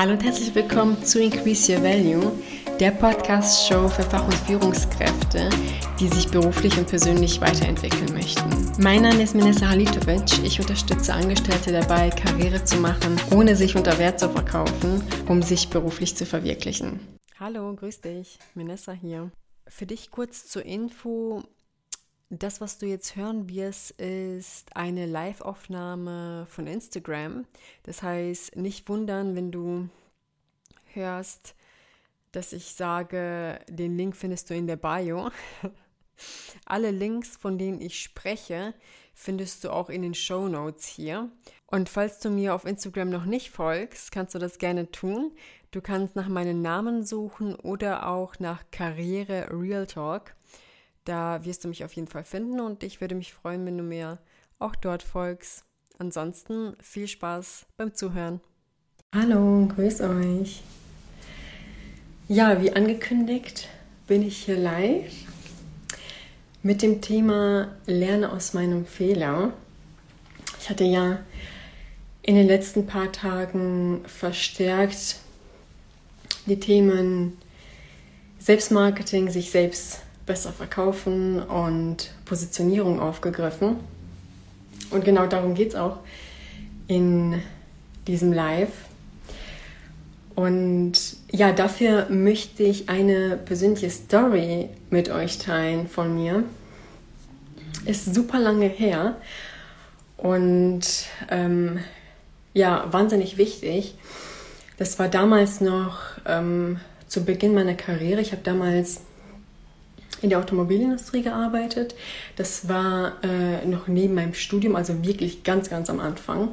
Hallo und herzlich willkommen zu Increase Your Value, der Podcast-Show für Fach- und Führungskräfte, die sich beruflich und persönlich weiterentwickeln möchten. Mein Name ist Minessa Halitovic. Ich unterstütze Angestellte dabei, Karriere zu machen, ohne sich unter Wert zu verkaufen, um sich beruflich zu verwirklichen. Hallo, grüß dich. Minessa hier. Für dich kurz zur Info. Das, was du jetzt hören wirst, ist eine Live-Aufnahme von Instagram. Das heißt, nicht wundern, wenn du hörst, dass ich sage, den Link findest du in der Bio. Alle Links, von denen ich spreche, findest du auch in den Show Notes hier. Und falls du mir auf Instagram noch nicht folgst, kannst du das gerne tun. Du kannst nach meinem Namen suchen oder auch nach Karriere Real Talk. Da wirst du mich auf jeden Fall finden und ich würde mich freuen, wenn du mir auch dort folgst. Ansonsten viel Spaß beim Zuhören. Hallo, grüß euch. Ja, wie angekündigt bin ich hier live mit dem Thema Lerne aus meinem Fehler. Ich hatte ja in den letzten paar Tagen verstärkt die Themen Selbstmarketing, sich selbst besser verkaufen und Positionierung aufgegriffen. Und genau darum geht es auch in diesem Live. Und ja, dafür möchte ich eine persönliche Story mit euch teilen von mir. Ist super lange her und ähm, ja, wahnsinnig wichtig. Das war damals noch ähm, zu Beginn meiner Karriere. Ich habe damals in der Automobilindustrie gearbeitet. Das war äh, noch neben meinem Studium, also wirklich ganz, ganz am Anfang.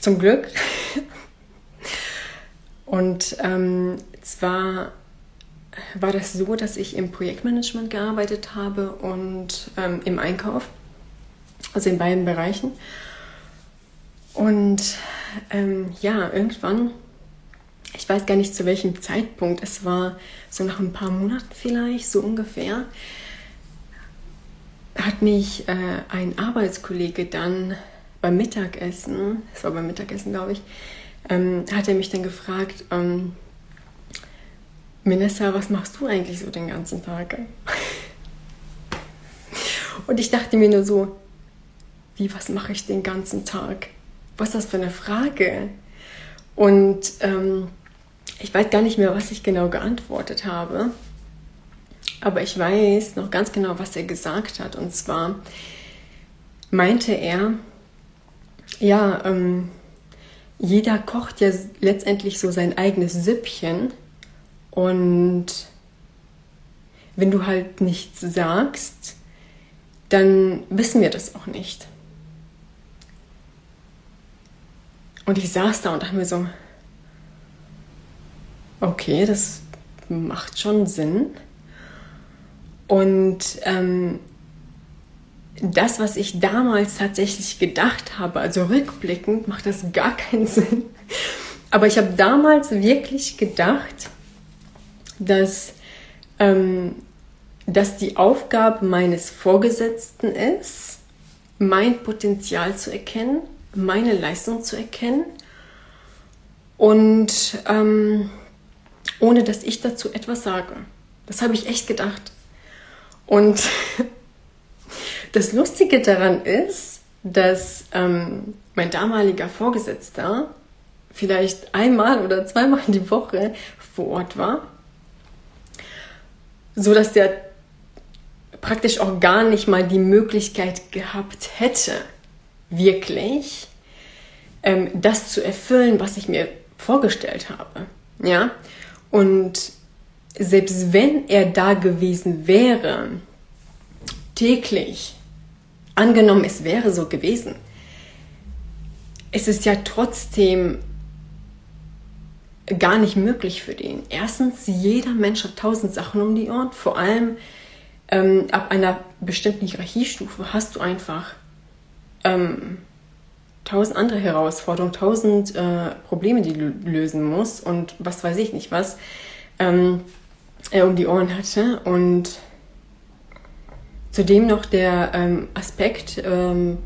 Zum Glück. Und ähm, zwar war das so, dass ich im Projektmanagement gearbeitet habe und ähm, im Einkauf, also in beiden Bereichen. Und ähm, ja, irgendwann ich weiß gar nicht zu welchem Zeitpunkt, es war so nach ein paar Monaten vielleicht, so ungefähr, hat mich äh, ein Arbeitskollege dann beim Mittagessen, es war beim Mittagessen, glaube ich, ähm, hat er mich dann gefragt, ähm, Minessa, was machst du eigentlich so den ganzen Tag? Und ich dachte mir nur so, wie, was mache ich den ganzen Tag? Was ist das für eine Frage? Und ähm, ich weiß gar nicht mehr, was ich genau geantwortet habe, aber ich weiß noch ganz genau, was er gesagt hat. Und zwar meinte er, ja, ähm, jeder kocht ja letztendlich so sein eigenes Süppchen und wenn du halt nichts sagst, dann wissen wir das auch nicht. Und ich saß da und dachte mir so, okay, das macht schon Sinn. Und ähm, das, was ich damals tatsächlich gedacht habe, also rückblickend, macht das gar keinen Sinn. Aber ich habe damals wirklich gedacht, dass, ähm, dass die Aufgabe meines Vorgesetzten ist, mein Potenzial zu erkennen, meine Leistung zu erkennen und ähm, ohne dass ich dazu etwas sage. Das habe ich echt gedacht. Und das Lustige daran ist, dass ähm, mein damaliger Vorgesetzter vielleicht einmal oder zweimal die Woche vor Ort war, so dass der praktisch auch gar nicht mal die Möglichkeit gehabt hätte, wirklich ähm, das zu erfüllen, was ich mir vorgestellt habe. Ja, und selbst wenn er da gewesen wäre, täglich, angenommen es wäre so gewesen, es ist ja trotzdem gar nicht möglich für den. Erstens, jeder Mensch hat tausend Sachen um die Ohren. Vor allem ähm, ab einer bestimmten Hierarchiestufe hast du einfach ähm, tausend andere Herausforderungen, tausend äh, Probleme, die du lösen musst und was weiß ich nicht was ähm, er um die Ohren hatte. Und zudem noch der ähm, Aspekt, ähm,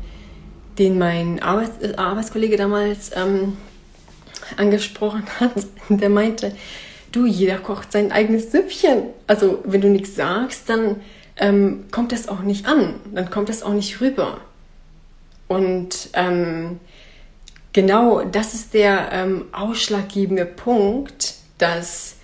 den mein Arbeits Arbeitskollege damals ähm, angesprochen hat, der meinte, du, jeder kocht sein eigenes Süppchen. Also wenn du nichts sagst, dann ähm, kommt das auch nicht an, dann kommt das auch nicht rüber. Und ähm, genau das ist der ähm, ausschlaggebende Punkt, dass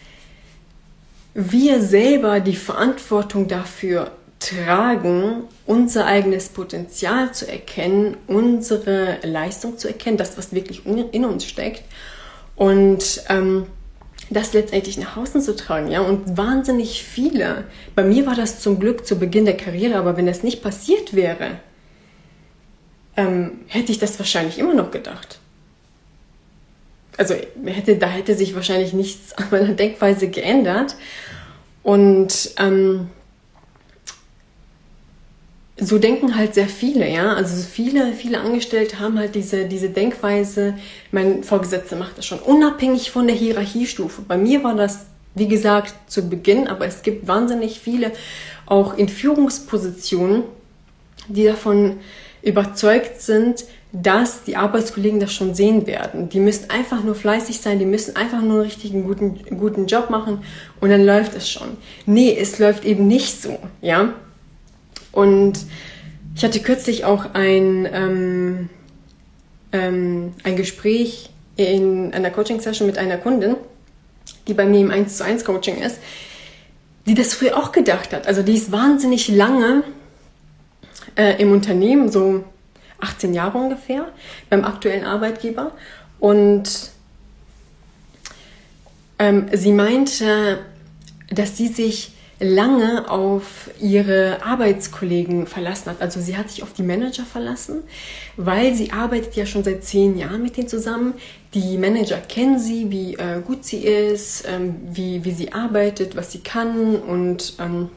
wir selber die Verantwortung dafür tragen, unser eigenes Potenzial zu erkennen, unsere Leistung zu erkennen, das, was wirklich in uns steckt und ähm, das letztendlich nach außen zu tragen. Ja? Und wahnsinnig viele, bei mir war das zum Glück zu Beginn der Karriere, aber wenn das nicht passiert wäre, ähm, hätte ich das wahrscheinlich immer noch gedacht. Also hätte, da hätte sich wahrscheinlich nichts an meiner Denkweise geändert. Und ähm, so denken halt sehr viele, ja. Also viele, viele Angestellte haben halt diese, diese Denkweise, mein Vorgesetzter macht das schon unabhängig von der Hierarchiestufe. Bei mir war das, wie gesagt, zu Beginn, aber es gibt wahnsinnig viele auch in Führungspositionen, die davon überzeugt sind, dass die Arbeitskollegen das schon sehen werden. Die müssen einfach nur fleißig sein, die müssen einfach nur einen richtigen guten, guten Job machen und dann läuft es schon. Nee, es läuft eben nicht so, ja. Und ich hatte kürzlich auch ein, ähm, ähm, ein Gespräch in einer Coaching-Session mit einer Kundin, die bei mir im 1 zu 1 Coaching ist, die das früher auch gedacht hat. Also die ist wahnsinnig lange äh, im Unternehmen, so 18 Jahre ungefähr, beim aktuellen Arbeitgeber. Und ähm, sie meinte, dass sie sich lange auf ihre Arbeitskollegen verlassen hat. Also sie hat sich auf die Manager verlassen, weil sie arbeitet ja schon seit zehn Jahren mit denen zusammen. Die Manager kennen sie, wie äh, gut sie ist, ähm, wie, wie sie arbeitet, was sie kann und ähm,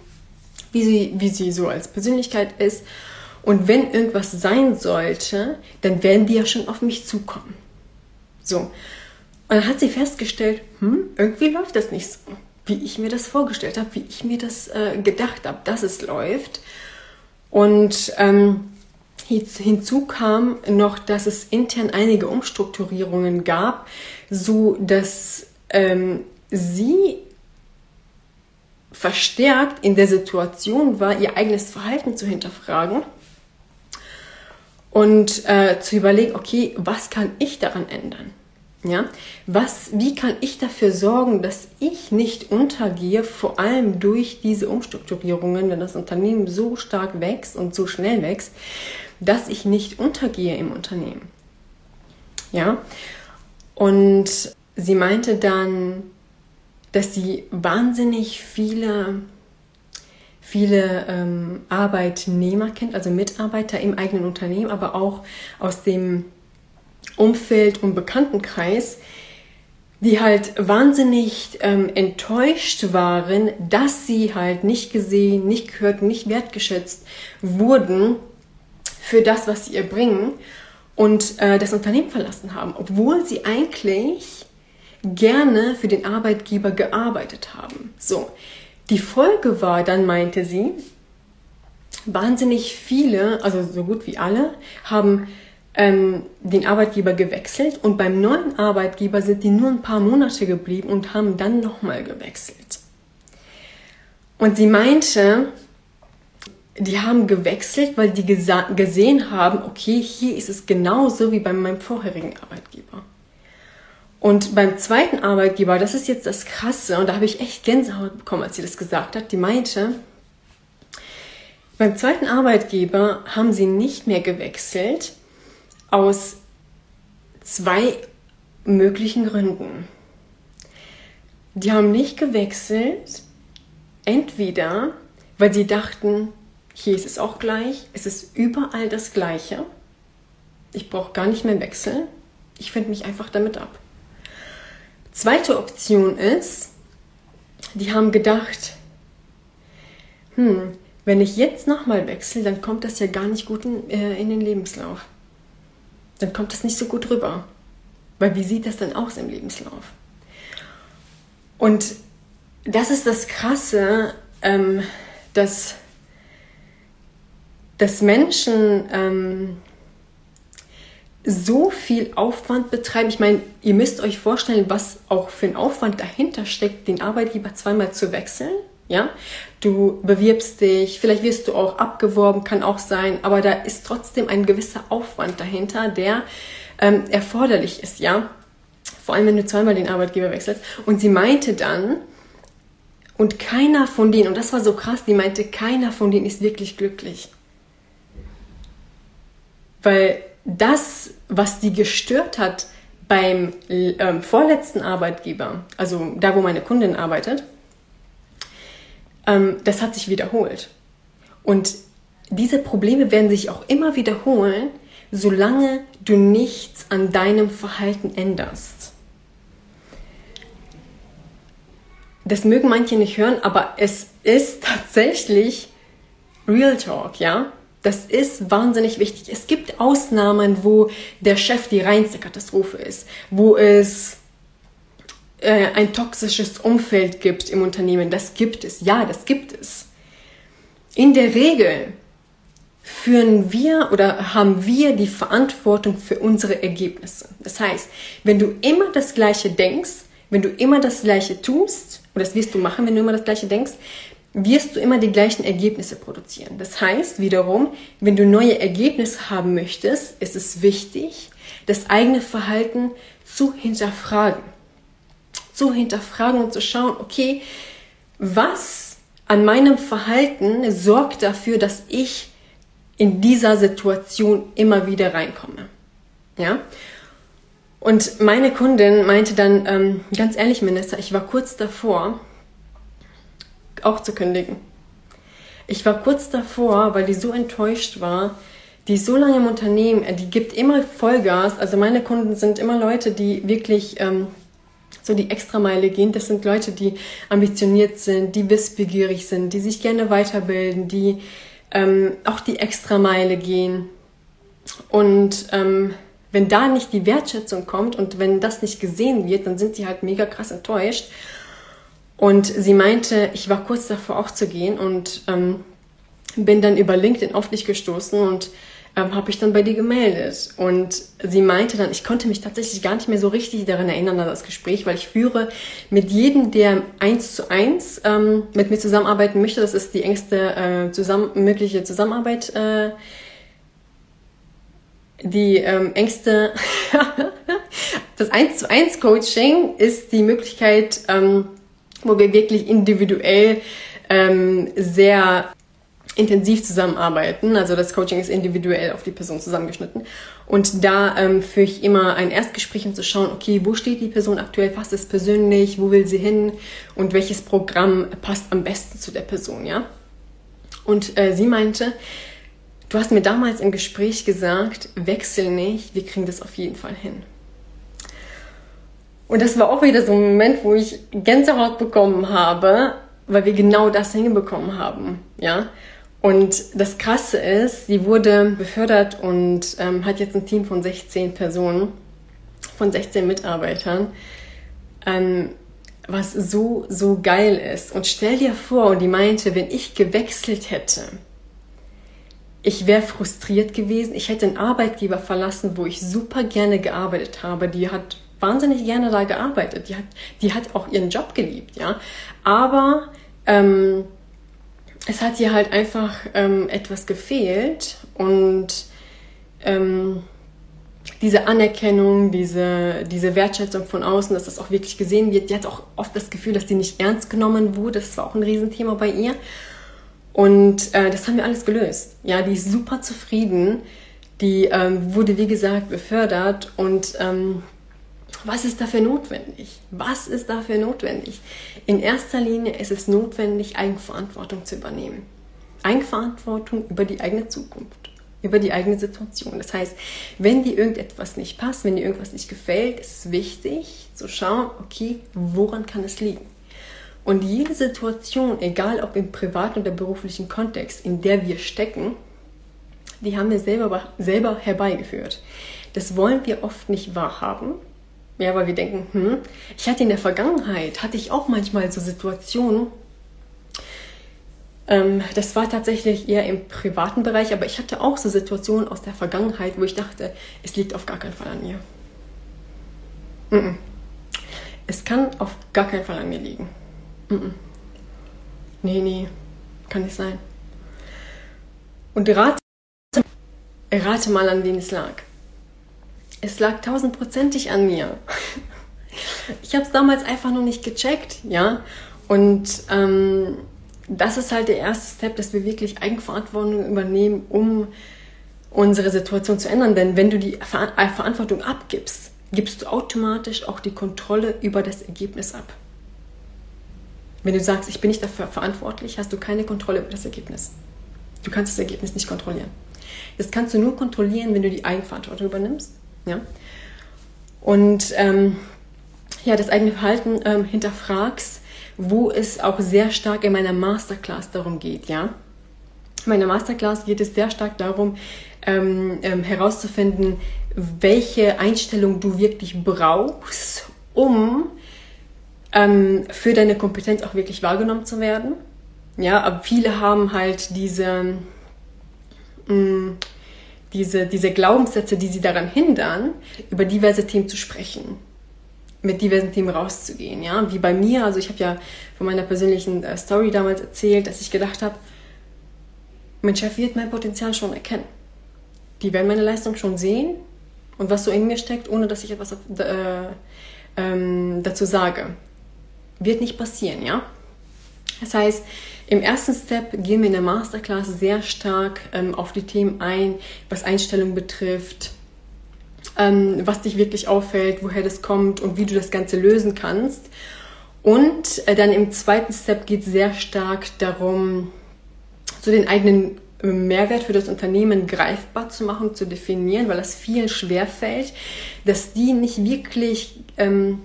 wie, sie, wie sie so als Persönlichkeit ist. Und wenn irgendwas sein sollte, dann werden die ja schon auf mich zukommen. So. Und dann hat sie festgestellt, hm, irgendwie läuft das nicht so wie ich mir das vorgestellt habe, wie ich mir das äh, gedacht habe, dass es läuft. Und ähm, hinzu kam noch, dass es intern einige Umstrukturierungen gab, so dass ähm, sie verstärkt in der Situation war, ihr eigenes Verhalten zu hinterfragen und äh, zu überlegen, okay, was kann ich daran ändern? Ja, was, wie kann ich dafür sorgen, dass ich nicht untergehe, vor allem durch diese Umstrukturierungen, wenn das Unternehmen so stark wächst und so schnell wächst, dass ich nicht untergehe im Unternehmen. Ja, und sie meinte dann, dass sie wahnsinnig viele, viele ähm, Arbeitnehmer kennt, also Mitarbeiter im eigenen Unternehmen, aber auch aus dem Umfeld und Bekanntenkreis, die halt wahnsinnig ähm, enttäuscht waren, dass sie halt nicht gesehen, nicht gehört, nicht wertgeschätzt wurden für das, was sie ihr bringen und äh, das Unternehmen verlassen haben, obwohl sie eigentlich gerne für den Arbeitgeber gearbeitet haben. So, die Folge war, dann meinte sie, wahnsinnig viele, also so gut wie alle, haben ähm, den Arbeitgeber gewechselt und beim neuen Arbeitgeber sind die nur ein paar Monate geblieben und haben dann nochmal gewechselt. Und sie meinte, die haben gewechselt, weil die gesehen haben, okay, hier ist es genauso wie bei meinem vorherigen Arbeitgeber. Und beim zweiten Arbeitgeber, das ist jetzt das Krasse, und da habe ich echt Gänsehaut bekommen, als sie das gesagt hat, die meinte, beim zweiten Arbeitgeber haben sie nicht mehr gewechselt, aus zwei möglichen Gründen. Die haben nicht gewechselt, entweder weil sie dachten, hier ist es auch gleich, es ist überall das Gleiche. Ich brauche gar nicht mehr wechseln. Ich finde mich einfach damit ab. Zweite Option ist, die haben gedacht, hm, wenn ich jetzt nochmal wechsle, dann kommt das ja gar nicht gut in, äh, in den Lebenslauf dann kommt das nicht so gut rüber. Weil wie sieht das dann aus im Lebenslauf? Und das ist das Krasse, ähm, dass, dass Menschen ähm, so viel Aufwand betreiben. Ich meine, ihr müsst euch vorstellen, was auch für ein Aufwand dahinter steckt, den Arbeitgeber zweimal zu wechseln. Ja, du bewirbst dich, vielleicht wirst du auch abgeworben, kann auch sein, aber da ist trotzdem ein gewisser Aufwand dahinter, der ähm, erforderlich ist, ja. Vor allem, wenn du zweimal den Arbeitgeber wechselst. Und sie meinte dann, und keiner von denen, und das war so krass, die meinte, keiner von denen ist wirklich glücklich. Weil das, was die gestört hat beim ähm, vorletzten Arbeitgeber, also da, wo meine Kundin arbeitet, ähm, das hat sich wiederholt. Und diese Probleme werden sich auch immer wiederholen, solange du nichts an deinem Verhalten änderst. Das mögen manche nicht hören, aber es ist tatsächlich Real Talk, ja? Das ist wahnsinnig wichtig. Es gibt Ausnahmen, wo der Chef die reinste Katastrophe ist, wo es äh, ein toxisches Umfeld gibt im Unternehmen. Das gibt es. Ja, das gibt es. In der Regel führen wir oder haben wir die Verantwortung für unsere Ergebnisse. Das heißt, wenn du immer das Gleiche denkst, wenn du immer das Gleiche tust, und das wirst du machen, wenn du immer das Gleiche denkst, wirst du immer die gleichen Ergebnisse produzieren. Das heißt wiederum, wenn du neue Ergebnisse haben möchtest, ist es wichtig, das eigene Verhalten zu hinterfragen. Zu hinterfragen und zu schauen, okay, was an meinem Verhalten sorgt dafür, dass ich in dieser Situation immer wieder reinkomme. Ja? Und meine Kundin meinte dann, ähm, ganz ehrlich, Minister, ich war kurz davor, auch zu kündigen. Ich war kurz davor, weil die so enttäuscht war. Die ist so lange im Unternehmen, äh, die gibt immer Vollgas. Also meine Kunden sind immer Leute, die wirklich ähm, so die Extrameile gehen. Das sind Leute, die ambitioniert sind, die wissbegierig sind, die sich gerne weiterbilden, die ähm, auch die Extrameile gehen. Und ähm, wenn da nicht die Wertschätzung kommt und wenn das nicht gesehen wird, dann sind sie halt mega krass enttäuscht. Und sie meinte, ich war kurz davor auch zu gehen und ähm, bin dann über LinkedIn auf dich gestoßen und ähm, habe ich dann bei dir gemeldet. Und sie meinte dann, ich konnte mich tatsächlich gar nicht mehr so richtig daran erinnern an das Gespräch, weil ich führe mit jedem, der eins zu eins ähm, mit mir zusammenarbeiten möchte, das ist die engste äh, zusammen, mögliche Zusammenarbeit, äh, die ähm, engste, das eins zu eins Coaching ist die Möglichkeit, ähm, wo wir wirklich individuell ähm, sehr intensiv zusammenarbeiten. Also das Coaching ist individuell auf die Person zusammengeschnitten. Und da ähm, führe ich immer ein Erstgespräch, um zu schauen, okay, wo steht die Person aktuell, passt es persönlich, wo will sie hin und welches Programm passt am besten zu der Person, ja? Und äh, sie meinte, du hast mir damals im Gespräch gesagt, wechsel nicht, wir kriegen das auf jeden Fall hin. Und das war auch wieder so ein Moment, wo ich Gänsehaut bekommen habe, weil wir genau das hinbekommen haben, ja. Und das Krasse ist, sie wurde befördert und ähm, hat jetzt ein Team von 16 Personen, von 16 Mitarbeitern, ähm, was so, so geil ist. Und stell dir vor, und die meinte, wenn ich gewechselt hätte, ich wäre frustriert gewesen, ich hätte einen Arbeitgeber verlassen, wo ich super gerne gearbeitet habe, die hat wahnsinnig gerne da gearbeitet. Die hat, die hat auch ihren Job geliebt, ja. Aber ähm, es hat ihr halt einfach ähm, etwas gefehlt und ähm, diese Anerkennung, diese, diese Wertschätzung von außen, dass das auch wirklich gesehen wird. Die hat auch oft das Gefühl, dass die nicht ernst genommen wurde. Das war auch ein Riesenthema bei ihr. Und äh, das haben wir alles gelöst. Ja, die ist super zufrieden. Die ähm, wurde, wie gesagt, befördert und ähm, was ist dafür notwendig? Was ist dafür notwendig? In erster Linie ist es notwendig, Eigenverantwortung zu übernehmen. Eigenverantwortung über die eigene Zukunft, über die eigene Situation. Das heißt, wenn dir irgendetwas nicht passt, wenn dir irgendwas nicht gefällt, ist es wichtig zu schauen, okay, woran kann es liegen? Und jede Situation, egal ob im privaten oder beruflichen Kontext, in der wir stecken, die haben wir selber, selber herbeigeführt. Das wollen wir oft nicht wahrhaben, ja, weil wir denken, hm, ich hatte in der Vergangenheit, hatte ich auch manchmal so Situationen, Ähm, das war tatsächlich eher im privaten Bereich, aber ich hatte auch so Situationen aus der Vergangenheit, wo ich dachte, es liegt auf gar keinen Fall an mir. Mm -mm. Es kann auf gar keinen Fall an mir liegen. Mm nee, nee, kann nicht sein. Und rate, rate mal, an wen es lag. Es lag tausendprozentig an mir. Ich habe es damals einfach noch nicht gecheckt, ja. Und ähm, das ist halt der erste Step, dass wir wirklich Eigenverantwortung übernehmen, um unsere Situation zu ändern. Denn wenn du die Ver äh, Verantwortung abgibst, gibst du automatisch auch die Kontrolle über das Ergebnis ab. Wenn du sagst, ich bin nicht dafür verantwortlich, hast du keine Kontrolle über das Ergebnis. Du kannst das Ergebnis nicht kontrollieren. Das kannst du nur kontrollieren, wenn du die Eigenverantwortung übernimmst. Ja? Und ähm, ja, das eigene Verhalten ähm, hinterfragst, wo es auch sehr stark in meiner Masterclass darum geht, ja. In meiner Masterclass geht es sehr stark darum, ähm, ähm, herauszufinden, welche Einstellung du wirklich brauchst, um ähm, für deine Kompetenz auch wirklich wahrgenommen zu werden. Ja, aber viele haben halt diese, mh, mm, diese, diese Glaubenssätze, die sie daran hindern, über diverse Themen zu sprechen mit diversen Themen rauszugehen, ja, wie bei mir, also ich habe ja von meiner persönlichen äh, Story damals erzählt, dass ich gedacht habe, mein Chef wird mein Potenzial schon erkennen. Die werden meine Leistung schon sehen und was so in mir steckt, ohne dass ich etwas äh, ähm, dazu sage. Wird nicht passieren, ja. Das heißt, im ersten Step gehen wir in der Masterclass sehr stark ähm, auf die Themen ein, was Einstellung betrifft, ähm, was dich wirklich auffällt, woher das kommt und wie du das Ganze lösen kannst. Und äh, dann im zweiten Step geht es sehr stark darum, so den eigenen äh, Mehrwert für das Unternehmen greifbar zu machen, zu definieren, weil das vielen schwerfällt, dass die nicht wirklich ähm,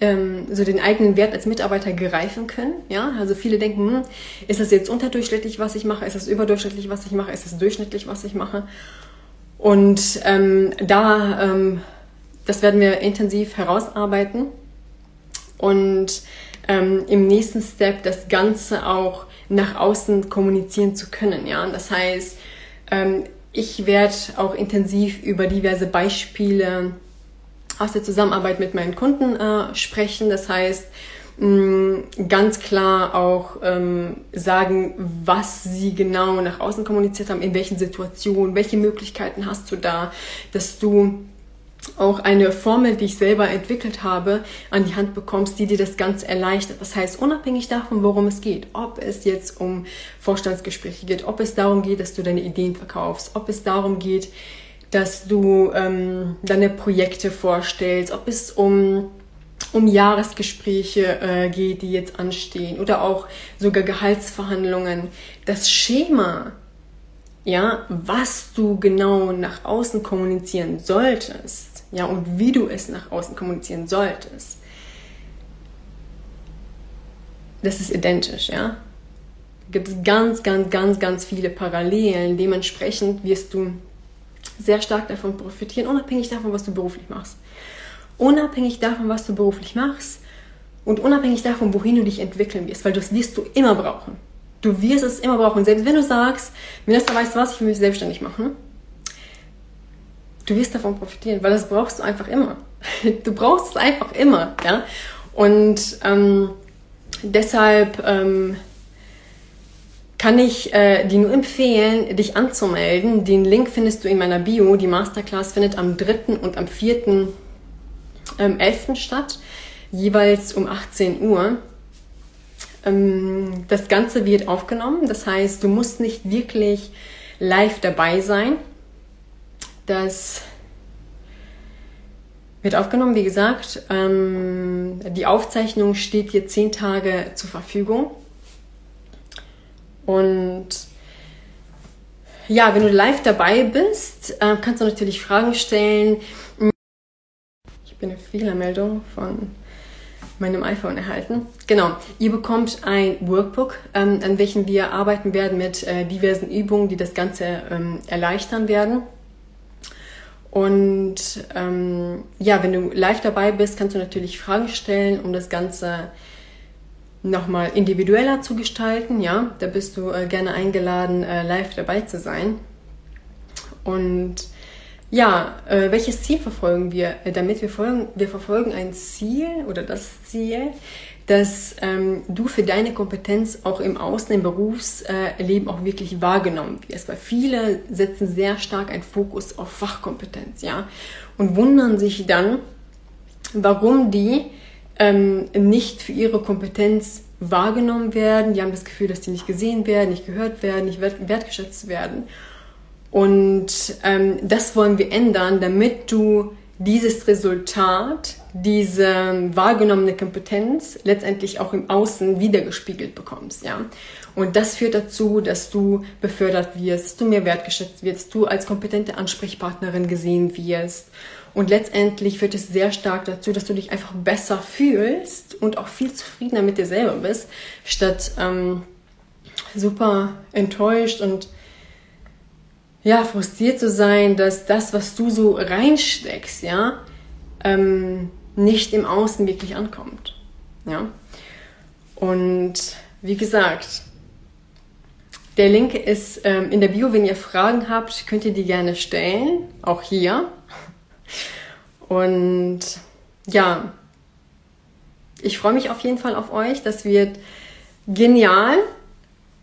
ähm, so den eigenen Wert als Mitarbeiter greifen können. Ja, also viele denken, hm, ist das jetzt unterdurchschnittlich, was ich mache? Ist das überdurchschnittlich, was ich mache? Ist das durchschnittlich, was ich mache? Und ähm, da, ähm, das werden wir intensiv herausarbeiten und ähm, im nächsten Step das Ganze auch nach außen kommunizieren zu können. Ja, das heißt, ähm, ich werde auch intensiv über diverse Beispiele aus der Zusammenarbeit mit meinen Kunden äh, sprechen. Das heißt, ganz klar auch ähm, sagen, was sie genau nach außen kommuniziert haben, in welchen Situationen, welche Möglichkeiten hast du da, dass du auch eine Formel, die ich selber entwickelt habe, an die Hand bekommst, die dir das Ganze erleichtert. Das heißt, unabhängig davon, worum es geht, ob es jetzt um Vorstandsgespräche geht, ob es darum geht, dass du deine Ideen verkaufst, ob es darum geht, dass du ähm, deine Projekte vorstellst, ob es um um Jahresgespräche äh, geht, die jetzt anstehen oder auch sogar Gehaltsverhandlungen. Das Schema, ja, was du genau nach außen kommunizieren solltest, ja, und wie du es nach außen kommunizieren solltest, das ist identisch, ja. Gibt es ganz, ganz, ganz, ganz viele Parallelen. Dementsprechend wirst du sehr stark davon profitieren, unabhängig davon, was du beruflich machst unabhängig davon, was du beruflich machst und unabhängig davon, wohin du dich entwickeln wirst, weil das wirst du immer brauchen. Du wirst es immer brauchen. Selbst wenn du sagst, Minister, weißt du was, ich will mich selbstständig machen, du wirst davon profitieren, weil das brauchst du einfach immer. Du brauchst es einfach immer, ja. Und ähm, deshalb ähm, kann ich äh, dir nur empfehlen, dich anzumelden. Den Link findest du in meiner Bio. Die Masterclass findet am 3. und am 4 ähm, 11. statt, jeweils um 18 Uhr. Ähm, das Ganze wird aufgenommen, das heißt, du musst nicht wirklich live dabei sein. Das wird aufgenommen, wie gesagt. Ähm, die Aufzeichnung steht dir zehn Tage zur Verfügung. Und ja, wenn du live dabei bist, äh, kannst du natürlich Fragen stellen eine Fehlermeldung von meinem iPhone erhalten. Genau, ihr bekommt ein Workbook, ähm, an welchem wir arbeiten werden mit äh, diversen Übungen, die das Ganze ähm, erleichtern werden. Und ähm, ja, wenn du live dabei bist, kannst du natürlich Fragen stellen, um das Ganze nochmal individueller zu gestalten. Ja, da bist du äh, gerne eingeladen, äh, live dabei zu sein. Und ja, äh, welches Ziel verfolgen wir äh, damit? Wir, folgen, wir verfolgen ein Ziel oder das Ziel, dass ähm, du für deine Kompetenz auch im Außen, im Berufsleben auch wirklich wahrgenommen wirst. Weil viele setzen sehr stark einen Fokus auf Fachkompetenz, ja, und wundern sich dann, warum die ähm, nicht für ihre Kompetenz wahrgenommen werden. Die haben das Gefühl, dass die nicht gesehen werden, nicht gehört werden, nicht wert wertgeschätzt werden. Und ähm, das wollen wir ändern, damit du dieses Resultat, diese wahrgenommene Kompetenz letztendlich auch im Außen wiedergespiegelt bekommst, ja. Und das führt dazu, dass du befördert wirst, dass du mehr wertgeschätzt wirst, du als kompetente Ansprechpartnerin gesehen wirst. Und letztendlich führt es sehr stark dazu, dass du dich einfach besser fühlst und auch viel zufriedener mit dir selber bist, statt ähm, super enttäuscht und ja, frustriert zu sein, dass das, was du so reinsteckst, ja, ähm, nicht im Außen wirklich ankommt. Ja. Und wie gesagt, der Link ist ähm, in der Bio. Wenn ihr Fragen habt, könnt ihr die gerne stellen. Auch hier. Und ja, ich freue mich auf jeden Fall auf euch. Das wird genial.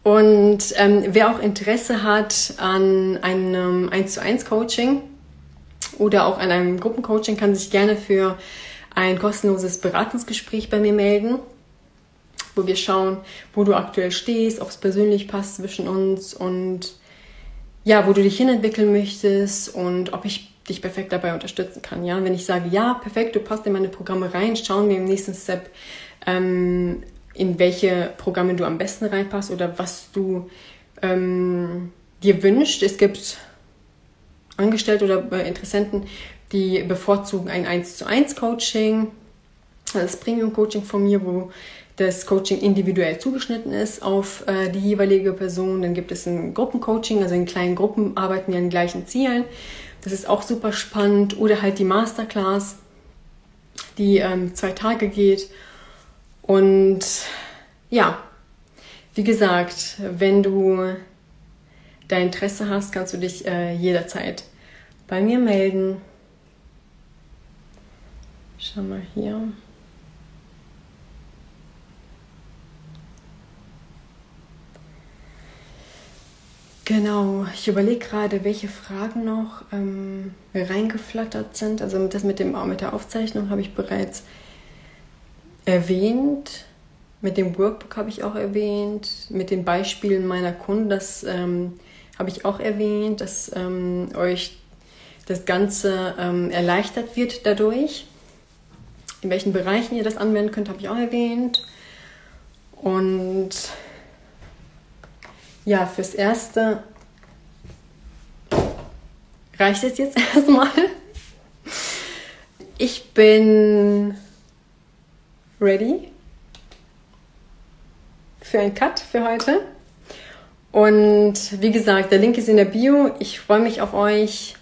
Und ähm, wer auch Interesse hat an einem 1 zu 1 Coaching oder auch an einem Gruppencoaching, kann sich gerne für ein kostenloses Beratungsgespräch bei mir melden, wo wir schauen, wo du aktuell stehst, ob es persönlich passt zwischen uns und ja, wo du dich hinentwickeln möchtest und ob ich dich perfekt dabei unterstützen kann. Ja, wenn ich sage, ja, perfekt, du passt in meine Programme rein, schauen wir im nächsten Step, ähm, in welche Programme du am besten reinpasst oder was du ähm, dir wünscht. Es gibt Angestellte oder Interessenten, die bevorzugen ein 1 zu 1 Coaching, das Premium Coaching von mir, wo das Coaching individuell zugeschnitten ist auf äh, die jeweilige Person. Dann gibt es ein Gruppencoaching, also in kleinen Gruppen arbeiten wir an gleichen Zielen. Das ist auch super spannend. Oder halt die Masterclass, die ähm, zwei Tage geht und ja, wie gesagt, wenn du dein Interesse hast, kannst du dich äh, jederzeit bei mir melden. Schau mal hier. Genau, ich überlege gerade, welche Fragen noch ähm, reingeflattert sind. Also das mit, dem, mit der Aufzeichnung habe ich bereits erwähnt. Mit dem Workbook habe ich auch erwähnt. Mit den Beispielen meiner Kunden, das ähm, habe ich auch erwähnt, dass ähm, euch das Ganze ähm, erleichtert wird dadurch. In welchen Bereichen ihr das anwenden könnt, habe ich auch erwähnt. Und ja, fürs Erste reicht es jetzt erstmal. Ich bin ready für einen Cut für heute. Und wie gesagt, der Link ist in der Bio. Ich freue mich auf euch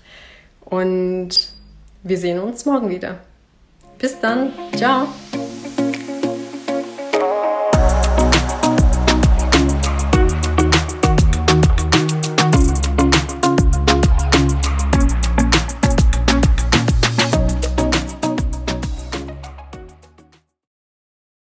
und wir sehen uns morgen wieder. Bis dann. Ciao.